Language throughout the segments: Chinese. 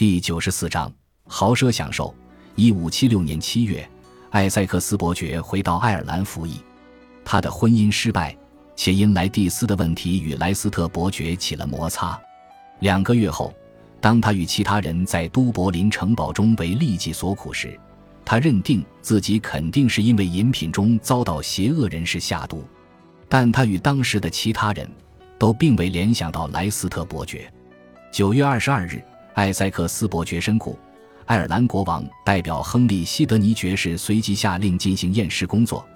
第九十四章豪奢享受。一五七六年七月，艾塞克斯伯爵回到爱尔兰服役。他的婚姻失败，且因莱蒂斯的问题与莱斯特伯爵起了摩擦。两个月后，当他与其他人在都柏林城堡中为痢疾所苦时，他认定自己肯定是因为饮品中遭到邪恶人士下毒。但他与当时的其他人都并未联想到莱斯特伯爵。九月二十二日。艾塞克斯伯爵身故，爱尔兰国王代表亨利·西德尼爵士随即下令进行验尸工作，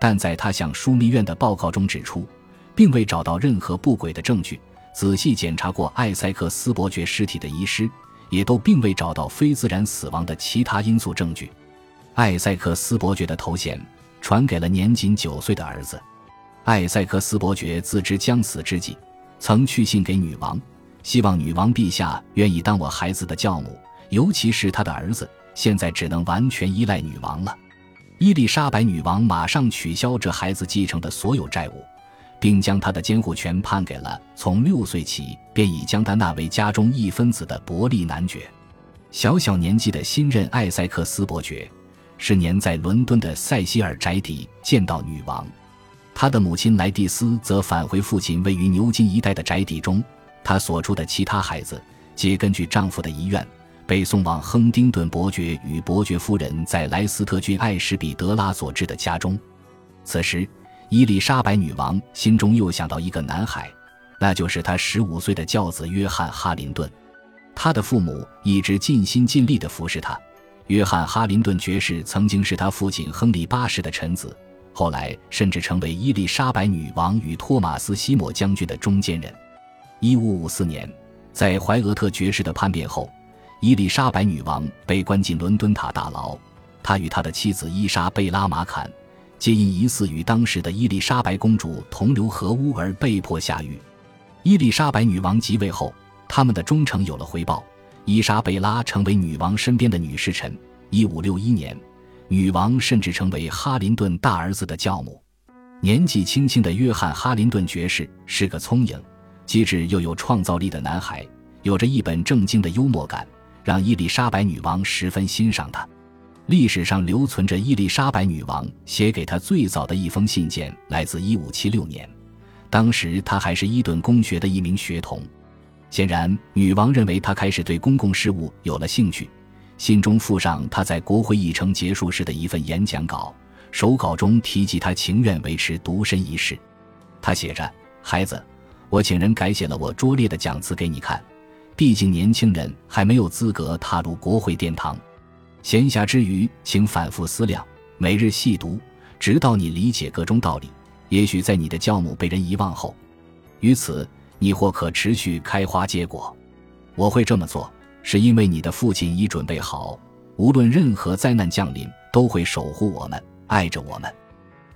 但在他向枢密院的报告中指出，并未找到任何不轨的证据。仔细检查过艾塞克斯伯爵尸体的遗失，也都并未找到非自然死亡的其他因素证据。艾塞克斯伯爵的头衔传给了年仅九岁的儿子。艾塞克斯伯爵自知将死之际，曾去信给女王。希望女王陛下愿意当我孩子的教母，尤其是他的儿子，现在只能完全依赖女王了。伊丽莎白女王马上取消这孩子继承的所有债务，并将他的监护权判给了从六岁起便已将他纳为家中一分子的伯利男爵。小小年纪的新任艾塞克斯伯爵，是年在伦敦的塞西尔宅邸见到女王，他的母亲莱蒂斯则返回父亲位于牛津一带的宅邸中。她所出的其他孩子，皆根据丈夫的遗愿，被送往亨丁顿伯爵与伯爵夫人在莱斯特郡艾什比德拉所置的家中。此时，伊丽莎白女王心中又想到一个男孩，那就是她十五岁的教子约翰·哈林顿。他的父母一直尽心尽力地服侍他。约翰·哈林顿爵士曾经是他父亲亨利八世的臣子，后来甚至成为伊丽莎白女王与托马斯·西莫将军的中间人。一五五四年，在怀俄特爵士的叛变后，伊丽莎白女王被关进伦敦塔大牢。她与他的妻子伊莎贝拉·马坎，皆因疑似与当时的伊丽莎白公主同流合污而被迫下狱。伊丽莎白女王即位后，他们的忠诚有了回报。伊莎贝拉成为女王身边的女侍臣。一五六一年，女王甚至成为哈林顿大儿子的教母。年纪轻轻的约翰·哈林顿爵士是个聪颖。机智又有创造力的男孩，有着一本正经的幽默感，让伊丽莎白女王十分欣赏他。历史上留存着伊丽莎白女王写给他最早的一封信件，来自1576年，当时他还是伊顿公学的一名学童。显然，女王认为他开始对公共事务有了兴趣。信中附上他在国会议程结束时的一份演讲稿，手稿中提及他情愿维持独身一世。他写着：“孩子。”我请人改写了我拙劣的讲词给你看，毕竟年轻人还没有资格踏入国会殿堂。闲暇之余，请反复思量，每日细读，直到你理解各中道理。也许在你的教母被人遗忘后，于此你或可持续开花结果。我会这么做，是因为你的父亲已准备好，无论任何灾难降临，都会守护我们，爱着我们。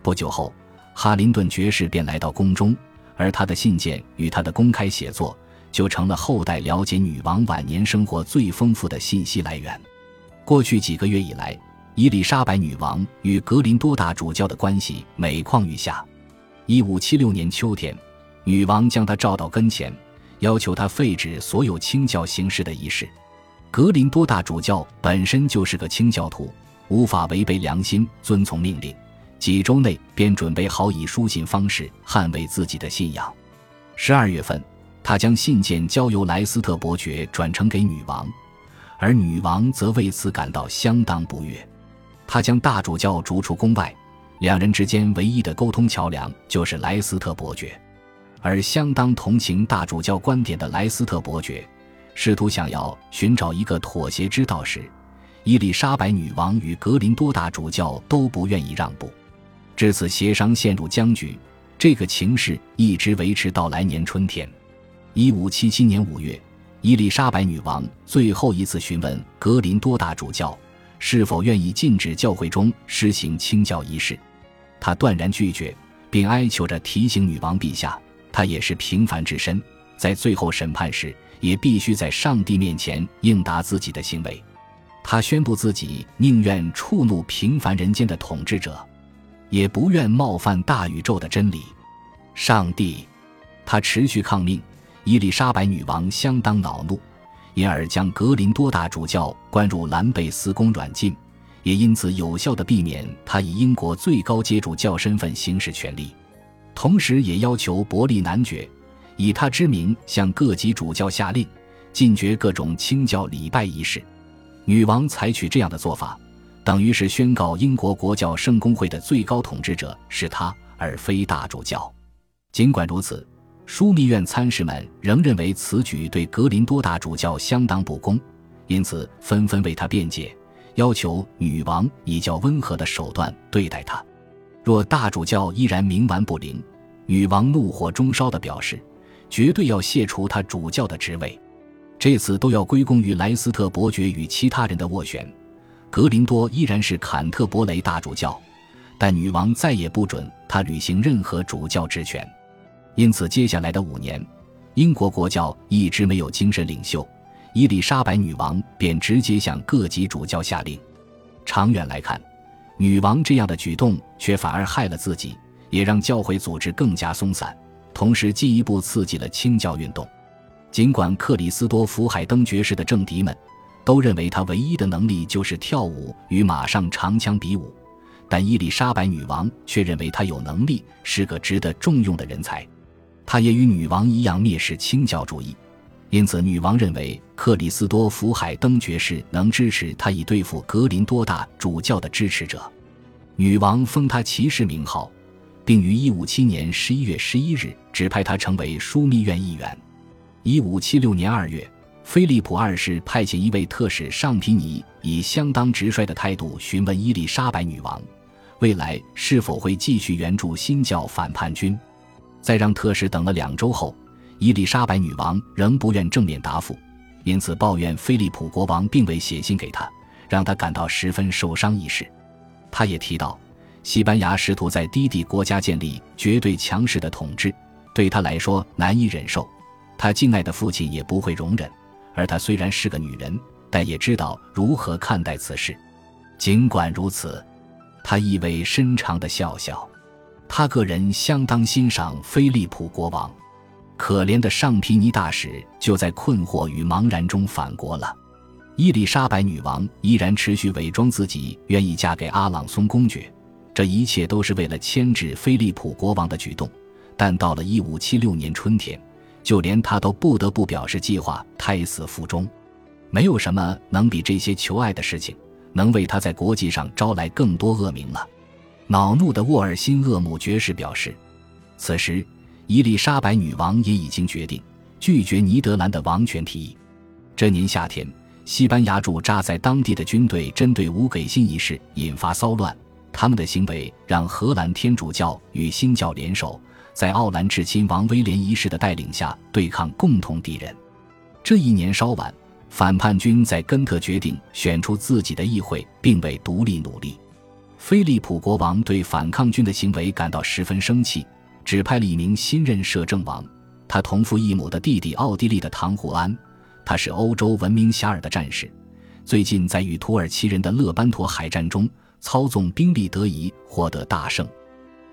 不久后，哈林顿爵士便来到宫中。而他的信件与他的公开写作，就成了后代了解女王晚年生活最丰富的信息来源。过去几个月以来，伊丽莎白女王与格林多大主教的关系每况愈下。一五七六年秋天，女王将他召到跟前，要求他废止所有清教形式的仪式。格林多大主教本身就是个清教徒，无法违背良心，遵从命令。几周内便准备好以书信方式捍卫自己的信仰。十二月份，他将信件交由莱斯特伯爵转呈给女王，而女王则为此感到相当不悦。他将大主教逐出宫外，两人之间唯一的沟通桥梁就是莱斯特伯爵。而相当同情大主教观点的莱斯特伯爵，试图想要寻找一个妥协之道时，伊丽莎白女王与格林多大主教都不愿意让步。至此，协商陷入僵局。这个情势一直维持到来年春天。一五七七年五月，伊丽莎白女王最后一次询问格林多大主教是否愿意禁止教会中施行清教仪式，他断然拒绝，并哀求着提醒女王陛下，他也是平凡之身，在最后审判时也必须在上帝面前应答自己的行为。他宣布自己宁愿触怒平凡人间的统治者。也不愿冒犯大宇宙的真理，上帝。他持续抗命，伊丽莎白女王相当恼怒，因而将格林多大主教关入兰贝斯宫软禁，也因此有效地避免他以英国最高阶主教身份行使权力。同时，也要求伯利男爵以他之名向各级主教下令，禁绝各种清教礼拜仪式。女王采取这样的做法，等于是宣告英国国教圣公会的最高统治者是他，而非大主教。尽管如此，枢密院参事们仍认为此举对格林多大主教相当不公，因此纷纷为他辩解，要求女王以较温和的手段对待他。若大主教依然冥顽不灵，女王怒火中烧地表示，绝对要卸除他主教的职位。这次都要归功于莱斯特伯爵与其他人的斡旋。格林多依然是坎特伯雷大主教，但女王再也不准他履行任何主教职权。因此，接下来的五年，英国国教一直没有精神领袖，伊丽莎白女王便直接向各级主教下令。长远来看，女王这样的举动却反而害了自己，也让教会组织更加松散，同时进一步刺激了清教运动。尽管克里斯多福海登爵士的政敌们都认为他唯一的能力就是跳舞与马上长枪比武，但伊丽莎白女王却认为他有能力，是个值得重用的人才。他也与女王一样蔑视清教主义，因此女王认为克里斯多福海登爵士能支持他以对付格林多大主教的支持者。女王封他骑士名号，并于157年11月11日指派他成为枢密院议员。一五七六年二月，菲利普二世派遣一位特使尚皮尼，以相当直率的态度询问伊丽莎白女王，未来是否会继续援助新教反叛军。在让特使等了两周后，伊丽莎白女王仍不愿正面答复，因此抱怨菲利普国王并未写信给他，让他感到十分受伤一事。他也提到，西班牙试图在低地国家建立绝对强势的统治，对他来说难以忍受。他敬爱的父亲也不会容忍，而她虽然是个女人，但也知道如何看待此事。尽管如此，她意味深长地笑笑。她个人相当欣赏菲利普国王。可怜的尚皮尼大使就在困惑与茫然中返国了。伊丽莎白女王依然持续伪装自己愿意嫁给阿朗松公爵，这一切都是为了牵制菲利普国王的举动。但到了1576年春天。就连他都不得不表示计划胎死腹中，没有什么能比这些求爱的事情能为他在国际上招来更多恶名了。恼怒的沃尔辛厄姆爵士表示，此时伊丽莎白女王也已经决定拒绝尼德兰的王权提议。这年夏天，西班牙驻扎在当地的军队针对无给信一事引发骚乱，他们的行为让荷兰天主教与新教联手。在奥兰至亲王威廉一世的带领下对抗共同敌人。这一年稍晚，反叛军在根特决定选出自己的议会，并为独立努力。菲利普国王对反抗军的行为感到十分生气，指派了一名新任摄政王，他同父异母的弟弟奥地利的唐胡安。他是欧洲闻名遐迩的战士，最近在与土耳其人的勒班托海战中操纵兵力得宜，获得大胜。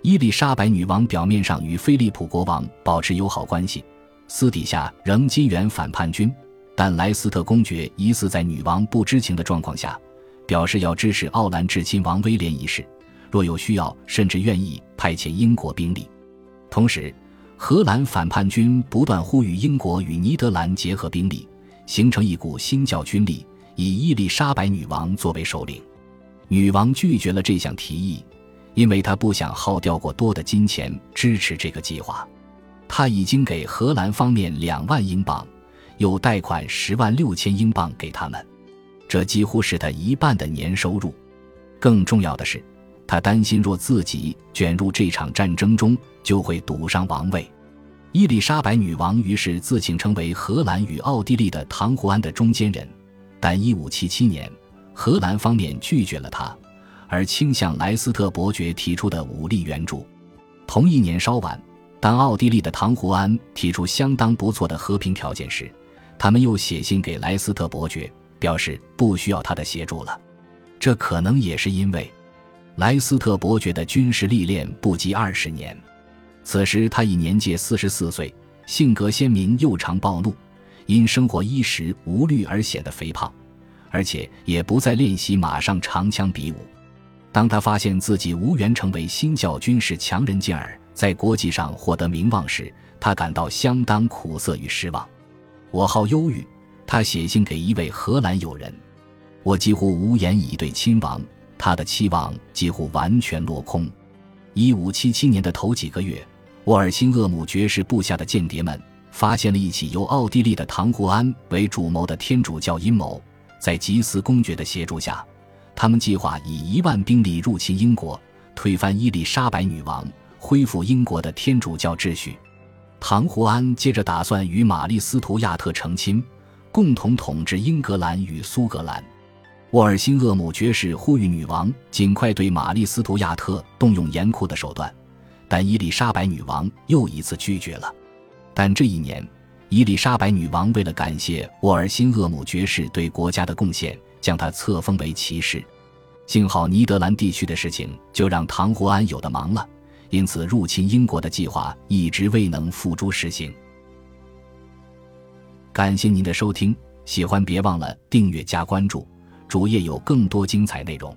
伊丽莎白女王表面上与菲利普国王保持友好关系，私底下仍金援反叛军。但莱斯特公爵疑似在女王不知情的状况下，表示要支持奥兰至亲王威廉一世，若有需要，甚至愿意派遣英国兵力。同时，荷兰反叛军不断呼吁英国与尼德兰结合兵力，形成一股新教军力，以伊丽莎白女王作为首领。女王拒绝了这项提议。因为他不想耗掉过多的金钱支持这个计划，他已经给荷兰方面两万英镑，又贷款十万六千英镑给他们，这几乎是他一半的年收入。更重要的是，他担心若自己卷入这场战争中，就会赌上王位。伊丽莎白女王于是自请成为荷兰与奥地利的唐胡安的中间人，但1577年，荷兰方面拒绝了他。而倾向莱斯特伯爵提出的武力援助。同一年稍晚，当奥地利的唐胡安提出相当不错的和平条件时，他们又写信给莱斯特伯爵，表示不需要他的协助了。这可能也是因为莱斯特伯爵的军事历练不及二十年，此时他已年届四十四岁，性格鲜明又常暴怒，因生活衣食无虑而显得肥胖，而且也不再练习马上长枪比武。当他发现自己无缘成为新教军事强人，进而在国际上获得名望时，他感到相当苦涩与失望。我好忧郁，他写信给一位荷兰友人。我几乎无言以对亲王，他的期望几乎完全落空。一五七七年的头几个月，沃尔辛厄姆爵士部下的间谍们发现了一起由奥地利的唐胡安为主谋的天主教阴谋，在吉斯公爵的协助下。他们计划以一万兵力入侵英国，推翻伊丽莎白女王，恢复英国的天主教秩序。唐胡安接着打算与玛丽·斯图亚特成亲，共同统治英格兰与苏格兰。沃尔辛厄姆爵士呼吁女王尽快对玛丽·斯图亚特动用严酷的手段，但伊丽莎白女王又一次拒绝了。但这一年，伊丽莎白女王为了感谢沃尔辛厄姆爵士对国家的贡献。将他册封为骑士，幸好尼德兰地区的事情就让唐胡安有的忙了，因此入侵英国的计划一直未能付诸实行。感谢您的收听，喜欢别忘了订阅加关注，主页有更多精彩内容。